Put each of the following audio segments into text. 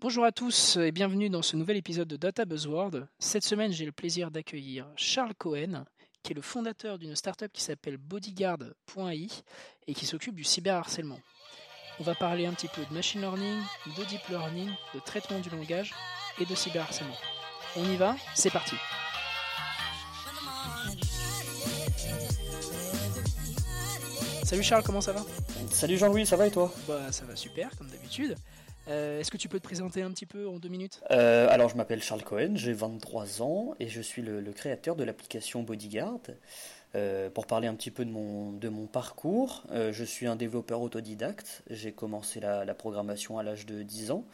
Bonjour à tous et bienvenue dans ce nouvel épisode de Data Buzzword. Cette semaine, j'ai le plaisir d'accueillir Charles Cohen, qui est le fondateur d'une startup qui s'appelle Bodyguard.ai et qui s'occupe du cyberharcèlement. On va parler un petit peu de machine learning, de deep learning, de traitement du langage et de cyberharcèlement. On y va C'est parti Salut Charles, comment ça va? Salut Jean-Louis, ça va et toi? Bah ça va super, comme d'habitude. Euh, Est-ce que tu peux te présenter un petit peu en deux minutes? Euh, Alors je m'appelle Charles Cohen, j'ai 23 ans et je suis le, le créateur de l'application Bodyguard. Euh, pour parler un petit peu de mon, de mon parcours, je suis un développeur autodidacte. J'ai commencé la, la programmation à l'âge de 10 ans.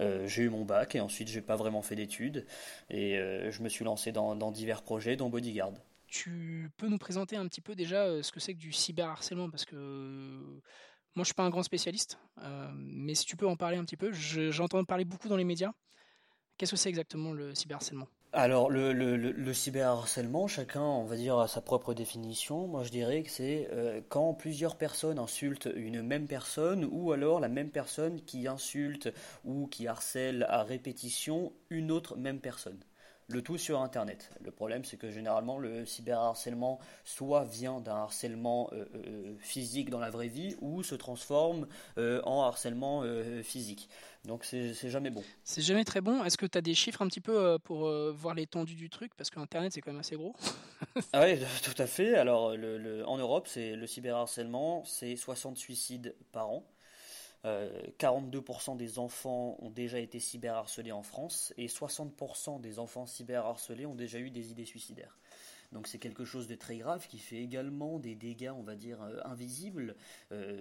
J'ai eu mon bac et ensuite j'ai pas vraiment fait d'études et je me suis lancé dans, dans divers projets, dont Bodyguard. Tu peux nous présenter un petit peu déjà ce que c'est que du cyberharcèlement? Parce que moi je suis pas un grand spécialiste, euh, mais si tu peux en parler un petit peu, je- j'entends parler beaucoup dans les médias. Qu'est-ce que c'est exactement le cyberharcèlement? Alors, le cyberharcèlement, chacun, on va dire, a sa propre définition. Moi, je dirais que c'est euh, quand plusieurs personnes insultent une même personne, ou alors la même personne qui insulte ou qui harcèle à répétition une autre même personne. Le tout sur Internet. Le problème, c'est que généralement, le cyberharcèlement soit vient d'un harcèlement euh, euh, physique dans la vraie vie, ou se transforme euh, en harcèlement physique. Donc, c'est jamais bon. C'est jamais très bon. Est-ce que tu as des chiffres un petit peu pour voir l'étendue du truc? Parce que Internet c'est quand même assez gros Ah oui, tout à fait. Alors, le, le- en Europe, c'est le cyberharcèlement, c'est 60 suicides par an. Euh, 42% des enfants ont déjà été cyberharcelés en France et 60% des enfants cyberharcelés ont déjà eu des idées suicidaires. Donc c'est quelque chose de très grave qui fait également des dégâts, on va dire, euh, invisibles, euh,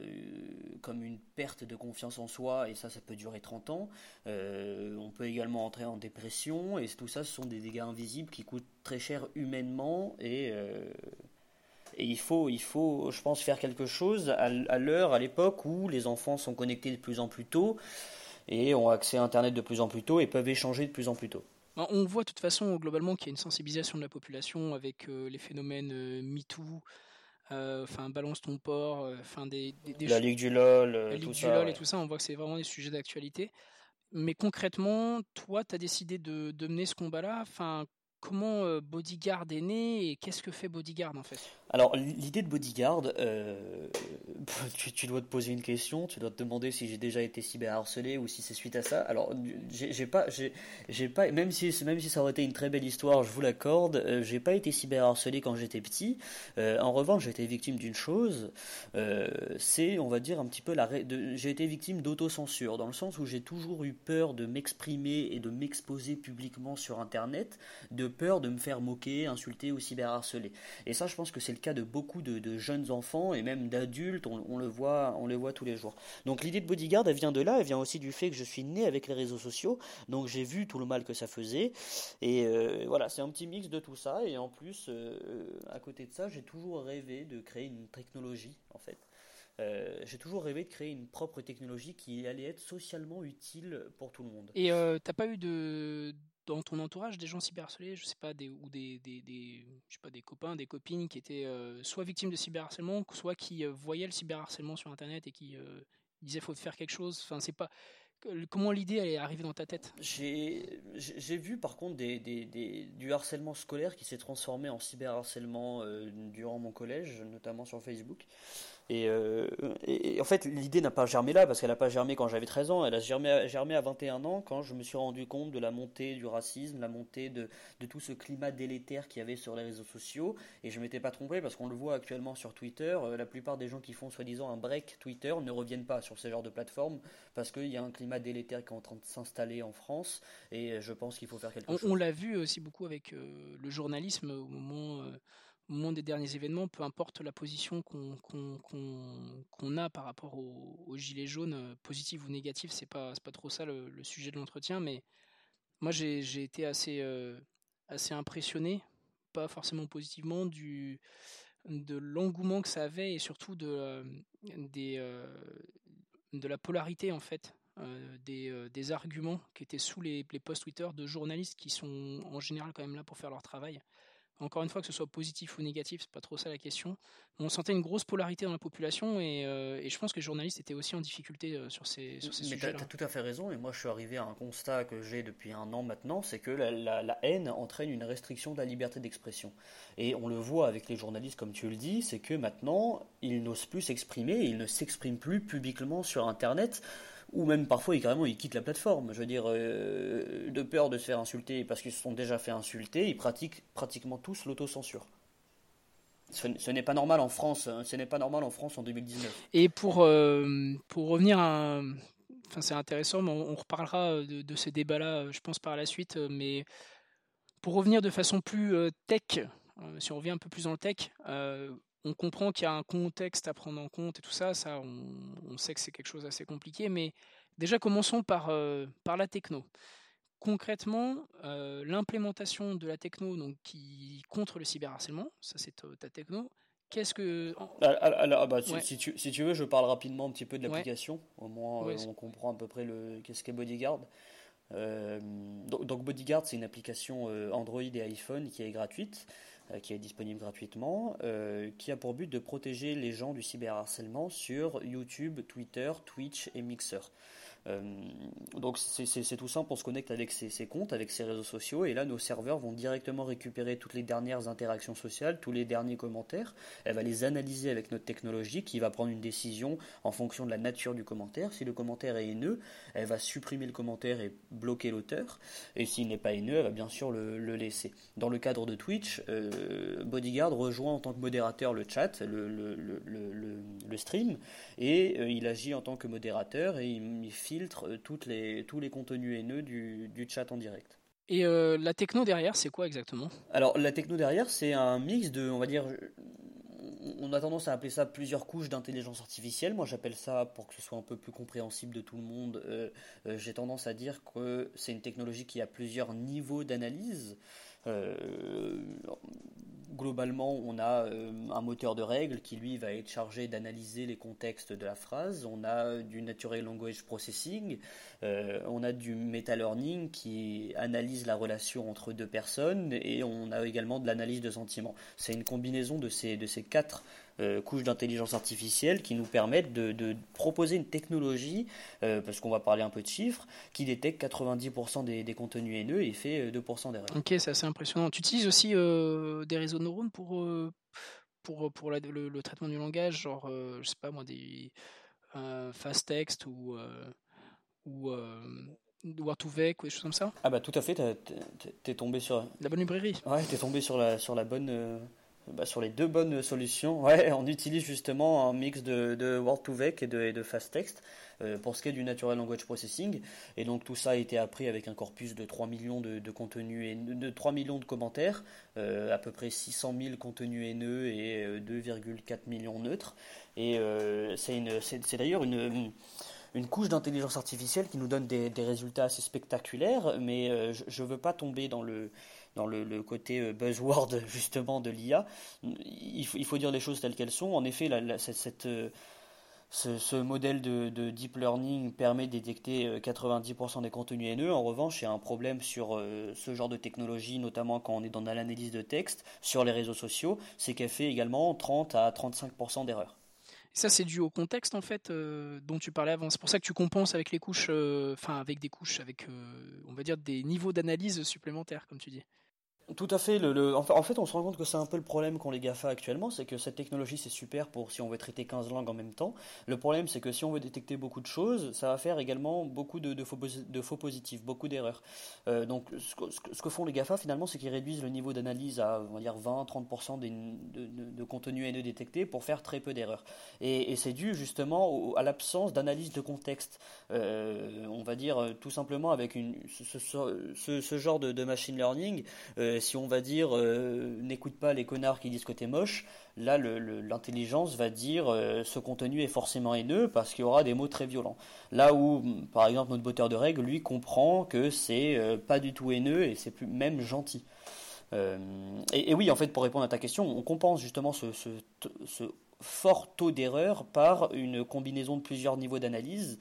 comme une perte de confiance en soi, et ça, ça peut durer 30 ans. Euh, on peut également entrer en dépression, et tout ça, ce sont des dégâts invisibles qui coûtent très cher humainement, et, euh, et il faut, il faut, je pense, faire quelque chose à, l'heure, à l'époque où les enfants sont connectés de plus en plus tôt, et ont accès à Internet de plus en plus tôt, et peuvent échanger de plus en plus tôt. On voit de toute façon globalement qu'il y a une sensibilisation de la population avec euh, les phénomènes euh, MeToo, euh, enfin balance ton port, enfin des, des, des La Ligue du LOL, la Ligue tout du ça. LOL ouais. et tout ça, on voit que c'est vraiment des sujets d'actualité. Mais concrètement, toi, tu as décidé de, de mener ce combat-là. Enfin, comment euh, Bodyguard est né et qu'est-ce que fait Bodyguard en fait? Alors, l'idée de bodyguard, euh, tu, dois te poser une question, tu dois te demander si j'ai déjà été cyberharcelé ou si c'est suite à ça. Alors, j'ai pas, j'ai pas, même si, même si ça aurait été une très belle histoire, je vous l'accorde, euh, j'ai pas été cyberharcelé quand j'étais petit. Euh, en revanche, j'ai été victime d'une chose, euh, c'est, on va dire, un petit peu la, j'ai été victime d'autocensure, dans le sens où j'ai toujours eu peur de m'exprimer et de m'exposer publiquement sur Internet, de peur de me faire moquer, insulter ou cyberharceler. Et ça, je pense que c'est le cas de beaucoup de, jeunes enfants et même d'adultes. On le voit, on le voit tous les jours. Donc l'idée de bodyguard, elle vient de là. Elle vient aussi du fait que je suis né avec les réseaux sociaux. Donc j'ai vu tout le mal que ça faisait. Et euh, voilà, c'est un petit mix de tout ça. Et en plus, euh, à côté de ça, j'ai toujours rêvé de créer une technologie, en fait. Euh, j'ai toujours rêvé de créer une propre technologie qui allait être socialement utile pour tout le monde. Et euh, t'as pas eu de dans ton entourage des gens cyberharcelés, je sais pas, des, ou des, des, je sais pas, des copains, des copines qui étaient euh, soit victimes de cyberharcèlement, soit qui euh, voyaient le cyberharcèlement sur Internet et qui euh, disaient faut faire quelque chose. Enfin, c'est pas comment l'idée elle est arrivée dans ta tête? J'ai vu par contre des, des, des- du harcèlement scolaire qui s'est transformé en cyberharcèlement euh, durant mon collège, notamment sur Facebook. Et, euh, et- et en fait, l'idée n'a pas germé là, parce qu'elle n'a pas germé quand j'avais 13 ans, elle a germé, à- germé à 21 ans, quand je me suis rendu compte de la montée du racisme, la montée de, de tout ce climat délétère qu'il y avait sur les réseaux sociaux. Et je m'étais pas trompé, parce qu'on le voit actuellement sur Twitter, euh, la plupart des gens qui font soi-disant un break Twitter ne reviennent pas sur ce genre de plateforme, parce qu'il y a un climat délétère qui est en train de s'installer en France, et je pense qu'il faut faire quelque On, chose. on l'a vu aussi beaucoup avec euh, le journalisme au moment, au moment des derniers événements, peu importe la position qu'on a par rapport aux, aux gilets jaunes, euh, positive ou négative, c'est pas pas trop ça le, sujet de l'entretien, mais moi j'ai été assez euh, assez impressionné, pas forcément positivement du de l'engouement que ça avait et surtout de euh, de la polarité en fait des, des arguments qui étaient sous les, les posts Twitter de journalistes qui sont en général quand même là pour faire leur travail. Encore une fois, que ce soit positif ou négatif, c'est pas trop ça la question. On sentait une grosse polarité dans la population et, euh, je pense que les journalistes étaient aussi en difficulté euh, sur ces, sur ces sujets. Mais tu as, tout à fait raison, et moi je suis arrivé à un constat que j'ai depuis un an maintenant, c'est que la, haine entraîne une restriction de la liberté d'expression. Et on le voit avec les journalistes, comme tu le dis, c'est que maintenant, ils n'osent plus s'exprimer, ils ne s'expriment plus publiquement sur Internet ou même parfois ils, carrément ils quittent la plateforme. Je veux dire, euh, de peur de se faire insulter parce qu'ils se sont déjà fait insulter, ils pratiquent pratiquement tous l'autocensure. Ce, n'est pas normal en France, hein. ce n'est pas normal en France en 2019. Et pour, euh, pour revenir à... Enfin c'est intéressant, mais on, reparlera de, de ces débats-là, je pense, par la suite, mais pour revenir de façon plus euh, tech, si on revient un peu plus dans le tech, on comprend qu'il y a un contexte à prendre en compte et tout ça, ça on, sait que c'est quelque chose d'assez compliqué, mais déjà commençons par, euh, par la techno. Concrètement, euh, l'implémentation de la techno donc, qui contre le cyberharcèlement, ça c'est ta techno. Qu'est-ce que. Alors, bah, si, tu, si, tu, veux, je parle rapidement un petit peu de l'application. Au moins, euh, on comprend à peu près le qu'est-ce qu'est Bodyguard. donc, Bodyguard, c'est une application Android et iPhone qui est gratuite. Euh, qui est disponible gratuitement, euh, qui a pour but de protéger les gens du cyberharcèlement sur YouTube, Twitter, Twitch et Mixer. Euh, donc c'est tout simple, on se connecte avec ses, comptes, avec ses réseaux sociaux, et là nos serveurs vont directement récupérer toutes les dernières interactions sociales, tous les derniers commentaires. Elle va les analyser avec notre technologie, qui va prendre une décision en fonction de la nature du commentaire. Si le commentaire est haineux, elle va supprimer le commentaire et bloquer l'auteur. Et s'il n'est pas haineux, elle va bien sûr le, laisser. Dans le cadre de Twitch, euh, Bodyguard rejoint en tant que modérateur le chat, le, stream, et euh, il agit en tant que modérateur et il, il filtre euh, toutes les, tous les contenus haineux du, du chat en direct. Et euh, la techno derrière, c'est quoi exactement? Alors la techno derrière, c'est un mix de, on va dire, on a tendance à appeler ça plusieurs couches d'intelligence artificielle. Moi, j'appelle ça, pour que ce soit un peu plus compréhensible de tout le monde, euh, j'ai tendance à dire que c'est une technologie qui a plusieurs niveaux d'analyse. Globalement, on a euh, un moteur de règles qui, lui, va être chargé d'analyser les contextes de la phrase. On a du Natural Language Processing. Euh, on a du Meta-Learning qui analyse la relation entre deux personnes. Et on a également de l'analyse de sentiments. C'est une combinaison de ces quatre euh, couches d'intelligence artificielle qui nous permettent de, proposer une technologie, euh, parce qu'on va parler un peu de chiffres, qui détecte 90% des, contenus haineux et fait 2% euh, d'erreurs. Ok, c'est assez impressionnant. Tu utilises aussi des réseaux de neurones pour, pour, pour le, traitement du langage, genre, je sais pas moi, des fast text ou. ou Word2Vec ou des choses comme ça? Ah bah tout à fait, t'es tombé sur... La bonne librairie Ouais, t'es tombé sur la, sur la bonne, bah, sur les deux bonnes solutions, ouais, on utilise justement un mix de, de Word2Vec et de, et de Fast Text euh, pour ce qui est du Natural Language Processing. Et donc tout ça a été appris avec un corpus de 3 millions de, contenus et de 3 millions de commentaires, euh, à peu près 600 000 contenus haineux et 2,4 euh, millions neutres. Et c'est d'ailleurs une une couche d'intelligence artificielle qui nous donne des, résultats assez spectaculaires, mais je ne veux pas tomber dans le, dans le, côté euh, buzzword justement de l'IA. Il, faut dire les choses telles qu'elles sont. En effet, euh, ce, modèle de, deep learning permet de détecter 90% euh, des contenus haineux. En revanche, il y a un problème sur ce genre de technologie, notamment quand on est dans l'analyse de texte sur les réseaux sociaux, c'est qu'elle fait également 30 à 35% d'erreurs. Ça, c'est dû au contexte en fait dont tu parlais avant. C'est pour ça que tu compenses avec les couches, enfin avec des couches, avec on va dire des niveaux d'analyse supplémentaires, comme tu dis. Tout à fait. En fait, on se rend compte que c'est un peu le problème qu'ont les GAFA actuellement, c'est que cette technologie, c'est super pour si on veut traiter 15 langues en même temps. Le problème, c'est que si on veut détecter beaucoup de choses, ça va faire également beaucoup de, faux, positifs, beaucoup d'erreurs. Euh, donc, ce que, font les GAFA, finalement, c'est qu'ils réduisent le niveau d'analyse à, on va dire, 20-30% de, de, contenu haineux détecté pour faire très peu d'erreurs. Et, c'est dû justement à l'absence d'analyse de contexte. Euh, on va dire tout simplement avec une, ce, ce, genre de, machine learning. Euh, si on va dire euh, n'écoute pas les connards qui disent que t'es moche, là l'intelligence va dire euh, ce contenu est forcément haineux parce qu'il y aura des mots très violents. Là où par exemple notre botteur de règles lui comprend que c'est euh, pas du tout haineux et c'est même gentil. Et, oui, en fait, pour répondre à ta question, on compense justement ce, fort taux d'erreur par une combinaison de plusieurs niveaux d'analyse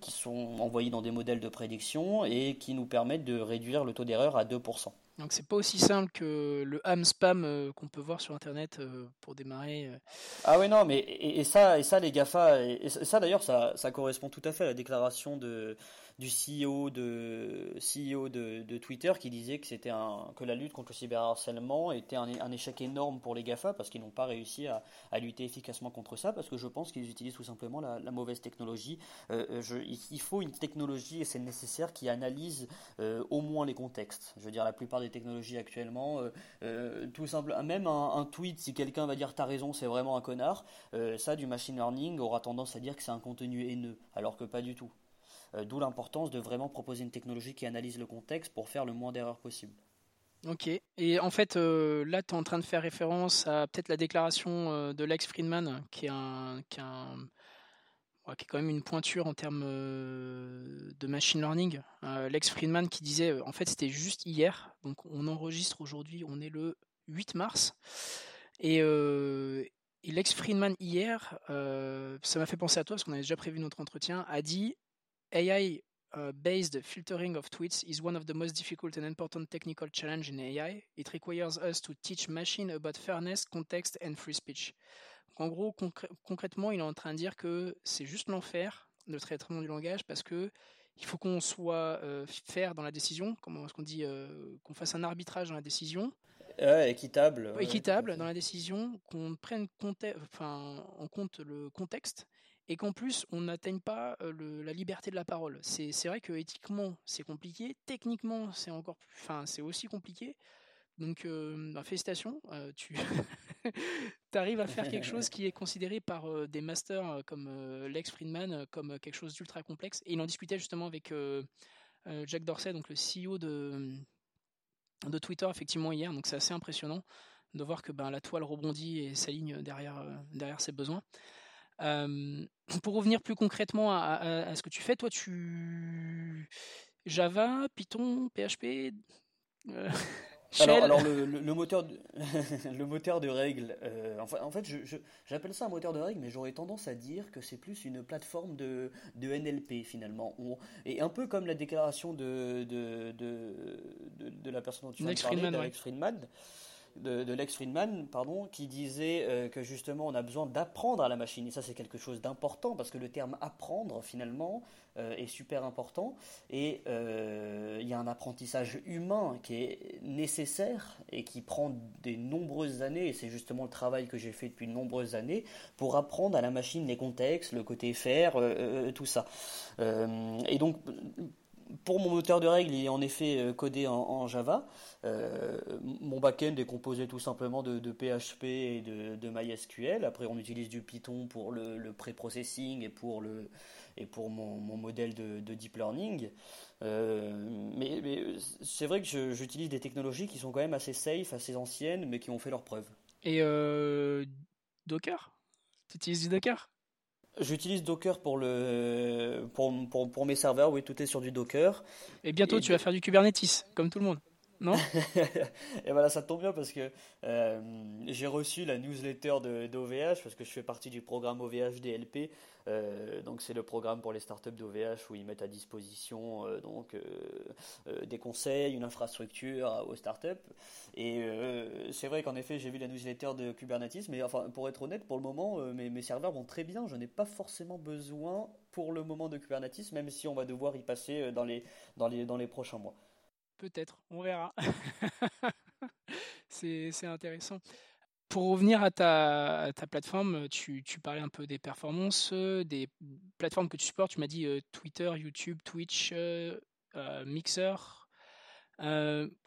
qui sont envoyés dans des modèles de prédiction et qui nous permettent de réduire le taux d'erreur à 2%. Donc c'est pas aussi simple que le ham spam euh, qu'on peut voir sur internet euh, pour démarrer. Euh. Ah oui non mais et, ça et ça les Gafa et, ça d'ailleurs ça, ça correspond tout à fait à la déclaration de du CEO de CEO de, de Twitter qui disait que c'était un que la lutte contre le cyberharcèlement était un, un échec énorme pour les Gafa parce qu'ils n'ont pas réussi à, à, lutter efficacement contre ça parce que je pense qu'ils utilisent tout simplement la, la mauvaise technologie. je, il faut une technologie et c'est nécessaire qui analyse au moins les contextes. Je veux dire la plupart des technologies actuellement. Euh, euh, tout simple, même un, tweet, si quelqu'un va dire t'as raison, c'est vraiment un connard, euh, ça, du machine learning aura tendance à dire que c'est un contenu haineux, alors que pas du tout. D'où l'importance de vraiment proposer une technologie qui analyse le contexte pour faire le moins d'erreurs possible. Ok. Et en fait, là, tu es en train de faire référence à peut-être la déclaration de Lex Friedman, qui est quand même une pointure en termes euh, de machine learning. Euh, Lex Friedman qui disait, euh, en fait c'était juste hier, donc on enregistre aujourd'hui, on est le 8 mars, et, Lex Friedman hier, ça m'a fait penser à toi parce qu'on avait déjà prévu notre entretien, a dit AI based filtering of tweets is one of the most difficult and important technical challenge in AI. It requires us to teach machine about fairness, context and free speech en gros, concrètement, il est en train de dire que c'est juste l'enfer, le traitement du langage, parce que il faut qu'on soit euh, faire dans la décision, comment est-ce qu'on dit, euh, qu'on fasse un arbitrage dans la décision. équitable. équitable dans la décision, qu'on prenne enfin, en compte le contexte et qu'en plus on n'atteigne pas euh, la liberté de la parole. C'est vrai que éthiquement c'est compliqué, techniquement c'est encore, enfin c'est aussi compliqué. Donc bah, félicitations, tu arrives à faire quelque chose qui est considéré par des masters comme Lex Friedman comme quelque chose d'ultra complexe. Et il en discutait justement avec Jack Dorsey, donc le CEO de, de Twitter, effectivement hier. Donc c'est assez impressionnant de voir que ben, la toile rebondit et s'aligne derrière, derrière ses besoins. Pour revenir plus concrètement à, ce que tu fais, toi, tu Java, Python, PHP. Alors, le, moteur de, le moteur de règles, euh, en fait, j'appelle ça un moteur de règles, mais j'aurais tendance à dire que c'est plus une plateforme de, de NLP finalement. et un peu comme la déclaration de, de, de, la personne dont tu parler, Friedman, Friedman de, Lex Friedman, pardon, qui disait euh, que justement on a besoin d'apprendre à la machine. Et ça, c'est quelque chose d'important parce que le terme apprendre, finalement, euh, est super important. Et euh, il y a un apprentissage humain qui est nécessaire et qui prend des nombreuses années. Et c'est justement le travail que j'ai fait depuis de nombreuses années pour apprendre à la machine les contextes, le côté faire, tout ça. et donc, pour mon moteur de règles, il est en effet euh, codé en, Java. Euh, mon backend est composé tout simplement de, PHP et de, MySQL. Après, on utilise du Python pour le, pré-processing et pour, le, et pour mon, modèle de, deep learning. Euh, mais, c'est vrai que j'utilise des technologies qui sont quand même assez safe, assez anciennes, mais qui ont fait leurs preuves. Et Docker? Tu utilises du Docker? J'utilise Docker pour, le, pour, pour, pour, mes serveurs, oui, tout est sur du Docker. Et bientôt, tu vas faire du Kubernetes, comme tout le monde non? Et voilà, ça tombe bien parce que euh, j'ai reçu la newsletter d'OVH parce que je fais partie du programme OVH DLP. Euh, donc c'est le programme pour les startups d'OVH où ils mettent à disposition euh, donc des conseils, une infrastructure aux startups. Et c'est vrai qu'en effet, j'ai vu la newsletter de Kubernetes, mais enfin pour être honnête, pour le moment, mes, mes serveurs vont très bien. Je n'ai pas forcément besoin pour le moment de Kubernetes, même si on va devoir y passer dans les, dans les, dans les prochains mois. Peut-être, on verra. c'est intéressant. Pour revenir à ta, plateforme, tu, parlais un peu des performances, des plateformes que tu supportes. Tu m'as dit euh, Twitter, YouTube, Twitch, euh, euh, Mixer.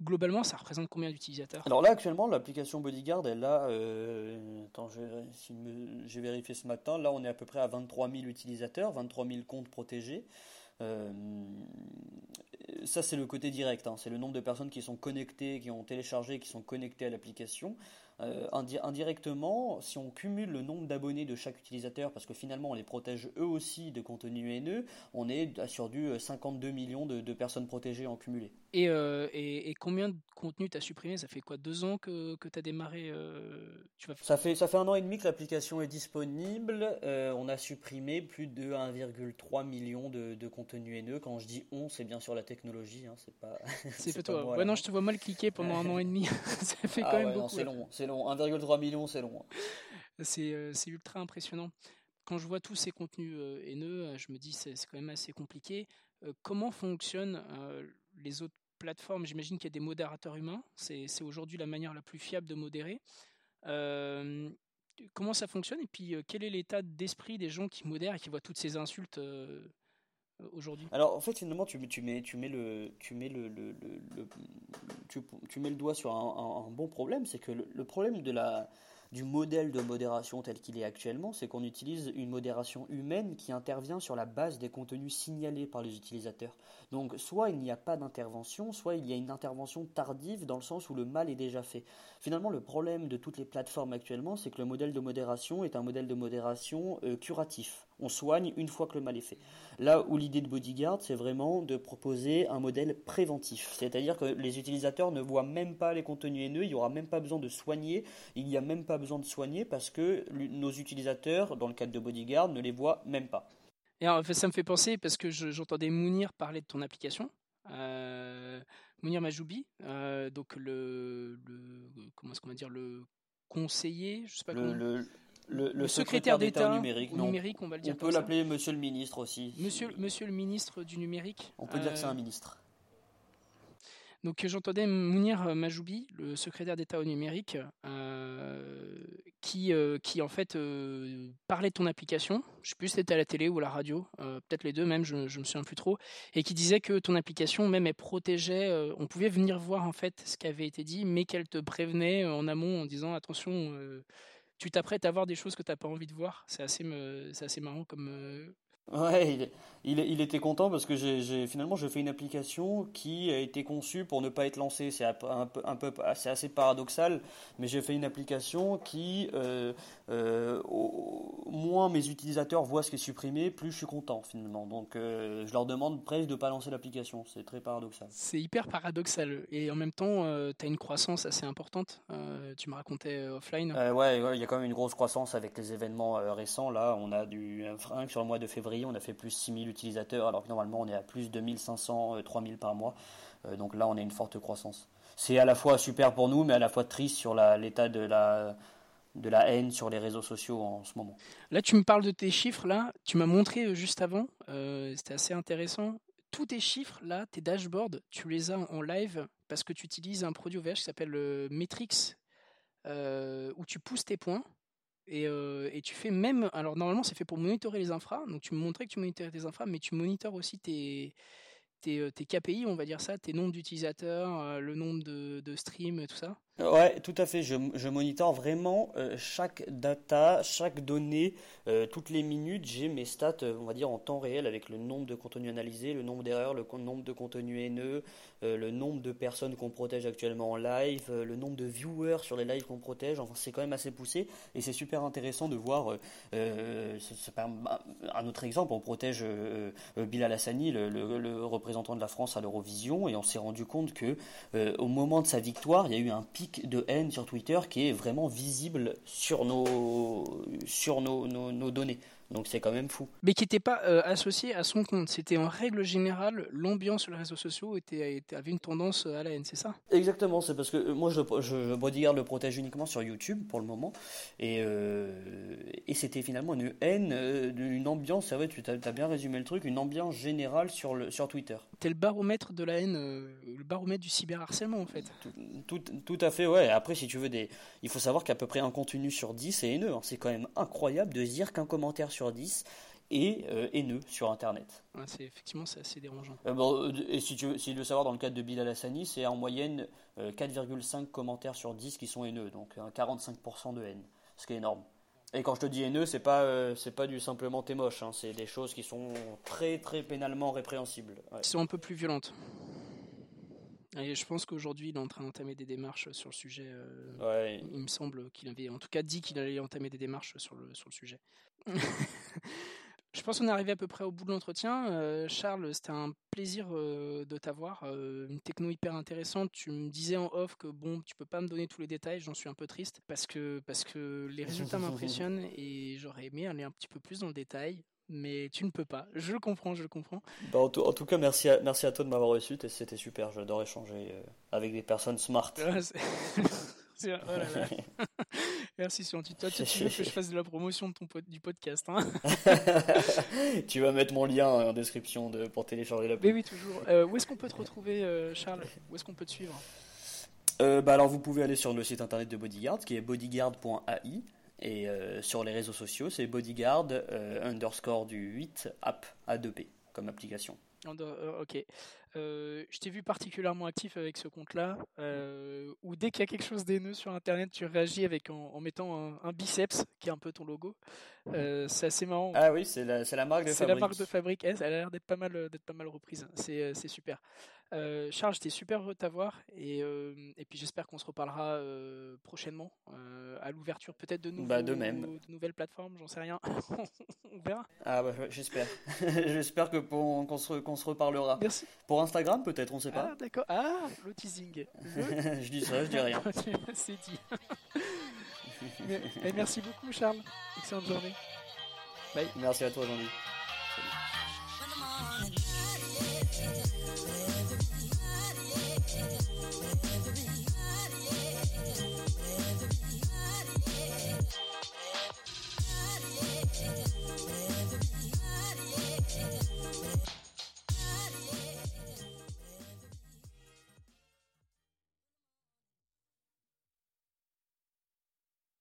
globalement, ça représente combien d'utilisateurs? Alors là, actuellement, l'application Bodyguard, elle a. attends, j'ai vérifié ce matin. Là, on est à peu près à 23 000 utilisateurs, 23 000 comptes protégés. Euh, ça, c'est le côté direct. Hein. C'est le nombre de personnes qui sont connectées, qui ont téléchargé, qui sont connectées à l'application. euh, indirectement, si on cumule le nombre d'abonnés de chaque utilisateur, parce que finalement on les protège eux aussi de contenu haineux, on est sur du 52 millions de, personnes protégées en cumulé. Et, et, combien de contenu tu as supprimé? Ça fait quoi Deux ans que, que tu as démarré tu vas... ça, fait, ça fait un an et demi que l'application est disponible. on a supprimé plus de 1,3 million de, de contenu haineux. Quand je dis on, c'est bien sûr la technologie. Hein, c'est pas. C'est toi. ouais, non, je te vois mal cliquer pendant un an et demi. ça fait ah quand même beaucoup. C'est long, c'est long. 1,3 million, c'est long. C'est ultra impressionnant. Quand je vois tous ces contenus haineux, je me dis c'est quand même assez compliqué. comment fonctionnent les autres J'imagine qu'il y a des modérateurs humains. C'est aujourd'hui la manière la plus fiable de modérer. comment ça fonctionne et puis quel est l'état d'esprit des gens qui modèrent et qui voient toutes ces insultes aujourd'hui? Alors en fait finalement tu, mets, le, doigt sur un, bon problème, c'est que le, problème de la, du modèle de modération tel qu'il est actuellement, c'est qu'on utilise une modération humaine qui intervient sur la base des contenus signalés par les utilisateurs. Donc soit il n'y a pas d'intervention, soit il y a une intervention tardive dans le sens où le mal est déjà fait. Finalement, le problème de toutes les plateformes actuellement, c'est que le modèle de modération est un modèle de modération euh, curatif. On soigne une fois que le mal est fait. Là où l'idée de Bodyguard, c'est vraiment de proposer un modèle préventif. C'est-à-dire que les utilisateurs ne voient même pas les contenus haineux, il n'y aura même pas besoin de soigner, il n'y a même pas besoin de soigner parce que nos utilisateurs, dans le cadre de Bodyguard, ne les voient même pas. Et alors, ça me fait penser, parce que j'entendais Mounir parler de ton application. Euh, Mounir Majoubi, euh, donc le, comment est-ce qu'on va dire le conseiller, je sais pas le, le, le, secrétaire, d'État numérique, numérique, on va le dire. On peut l'appeler Monsieur le Ministre aussi. Monsieur, Monsieur le Ministre du numérique. On peut dire que c'est un euh, ministre. Donc j'entendais Mounir Majoubi, le secrétaire d'État au numérique, euh, qui, euh, qui en fait parlait de ton application. Je sais plus si c'était à la télé ou à la radio, peut-être les deux même, je, je me souviens plus trop, et qui disait que ton application même elle protégeait. on pouvait venir voir en fait ce qui avait été dit, mais qu'elle te prévenait en amont en disant attention tu t'apprêtes à voir des choses que tu n'as pas envie de voir. C'est assez, assez marrant comme, euh, Ouais, il, il, était content parce que j'ai finalement j'ai fait une application qui a été conçue pour ne pas être lancée. C'est un peu, un peu c'est assez paradoxal, mais j'ai fait une application qui euh, euh, au moins mes utilisateurs voient ce qui est supprimé, plus je suis content finalement. Donc euh, je leur demande presque de pas lancer l'application. C'est très paradoxal. C'est hyper paradoxal et en même temps tu as une croissance assez importante. tu me racontais offline. ouais, il y a quand même une grosse croissance avec les événements récents. Là, on a du un sur le mois de février on a fait plus 6000 utilisateurs, alors que normalement on est à plus de 2500, 3000 euh, par mois. Euh, donc là, on a une forte croissance. C'est à la fois super pour nous, mais à la fois triste sur l'état de la, de la haine sur les réseaux sociaux en ce moment. Là, tu me parles de tes chiffres, là, tu m'as montré euh, juste avant, c'était assez intéressant. Tous tes chiffres, là, tes dashboards, tu les as en live parce que tu utilises un produit OVH qui s'appelle Metrix, où tu pousses tes points et, tu fais même. Alors, normalement, c'est fait pour monitorer les infras. Donc, tu me montrais que tu monitorais tes infras, mais tu monitores aussi tes, tes, tes KPI, on va dire ça, tes nombres d'utilisateurs, le nombre de, de streams, tout ça Ouais, tout à fait. Je, je monitore vraiment euh, chaque data, chaque donnée, euh, toutes les minutes. J'ai mes stats, euh, on va dire en temps réel, avec le nombre de contenus analysés, le nombre d'erreurs, le nombre de contenus haineux, le nombre de personnes qu'on protège actuellement en live, le nombre de viewers sur les lives qu'on protège. Enfin, c'est quand même assez poussé et c'est super intéressant de voir. c'est un autre exemple. On protège Bilal Hassani, le, le, le, représentant de la France à l'Eurovision, et on s'est rendu compte que au moment de sa victoire, il y a eu un pic de haine sur Twitter qui est vraiment visible sur nos, données. Donc c'est quand même fou. Mais qui n'était pas euh, associé à son compte. C'était en règle générale, l'ambiance sur les réseaux sociaux était, avait une tendance à la haine, c'est ça? Exactement, c'est parce que euh, moi je, je, Bodyguard le protège uniquement sur YouTube pour le moment. Et, euh, et c'était finalement une haine, une ambiance, c'est vrai, tu as, bien résumé le truc, une ambiance générale sur, le, sur Twitter. T'es le baromètre de la haine, le baromètre du cyberharcèlement en fait. Tout, tout, à fait, ouais. Après, si tu veux, des... il faut savoir qu'à peu près un contenu sur 10 est haineux. Hein. C'est quand même incroyable de dire qu'un commentaire sur 10 et euh, haineux sur Internet. c'est, effectivement, c'est assez dérangeant. Euh, bon, euh, et si tu, veux, si tu veux savoir, dans le cadre de Bilal Hassani, c'est en moyenne 4,5 commentaires sur 10 qui sont haineux, donc 45% de haine, ce qui est énorme. Et quand je te dis haineux, c'est pas c'est pas du simplement t'es moche, hein, c'est des choses qui sont très très pénalement répréhensibles. Qui sont un peu plus violentes. Et je pense qu'aujourd'hui, il est en train d'entamer des démarches sur le sujet. euh, Ouais. Il me semble qu'il avait en tout cas dit qu'il allait entamer des démarches sur le, sur le sujet. Je pense qu'on est arrivé à peu près au bout de l'entretien. Euh, Charles, c'était un plaisir euh, de t'avoir. Une techno hyper intéressante. Tu me disais en off que bon, tu peux pas me donner tous les détails. J'en suis un peu triste parce que, parce que les résultats m'impressionnent et j'aurais aimé aller un petit peu plus dans le détail. Mais tu ne peux pas. Je le comprends, je le comprends. Bah, en, tout, en tout cas, merci à, merci à toi de m'avoir reçu. C'était super. J'adore échanger euh, avec des personnes smart. Ouais, oh là là. Merci, gentil. Toi, tu tu veux que je fasse de la promotion de ton pod- du podcast. Hein tu vas mettre mon lien en description de, pour télécharger la Mais oui, toujours. Euh, où est-ce qu'on peut te retrouver, euh, Charles? Où est-ce qu'on peut te suivre? Euh, bah alors vous pouvez aller sur le site internet de Bodyguard qui est bodyguard.ai et euh, sur les réseaux sociaux c'est bodyguard euh, underscore du 8 app A2P comme application. Euh, ok. Euh, je t'ai vu particulièrement actif avec ce compte-là, où dès qu'il y a quelque chose d'haineux sur Internet, tu réagis avec en, en mettant un, un biceps, qui est un peu ton logo. C'est assez marrant. Ah oui c'est la, la marque de C'est la fabrique. marque de fabrique. Elle, elle a l'air d'être pas mal, d'être pas mal reprise. C'est super. Euh, Charles, j'étais super heureux de t'avoir et, et puis j'espère qu'on se reparlera prochainement à l'ouverture peut-être de, nouveaux, Bah, de même. de nouvelles plateformes. J'en sais rien. On verra. Ah bah j'espère. j'espère que qu'on se, qu'on se reparlera. Merci. Pour Instagram peut-être on sait Ah pas. d'accord. Ah le teasing. Le je dis ça je dis rien. C'est dit. Mais- mais merci beaucoup, Charles. Excellente journée. Merci à toi Jean-Louis.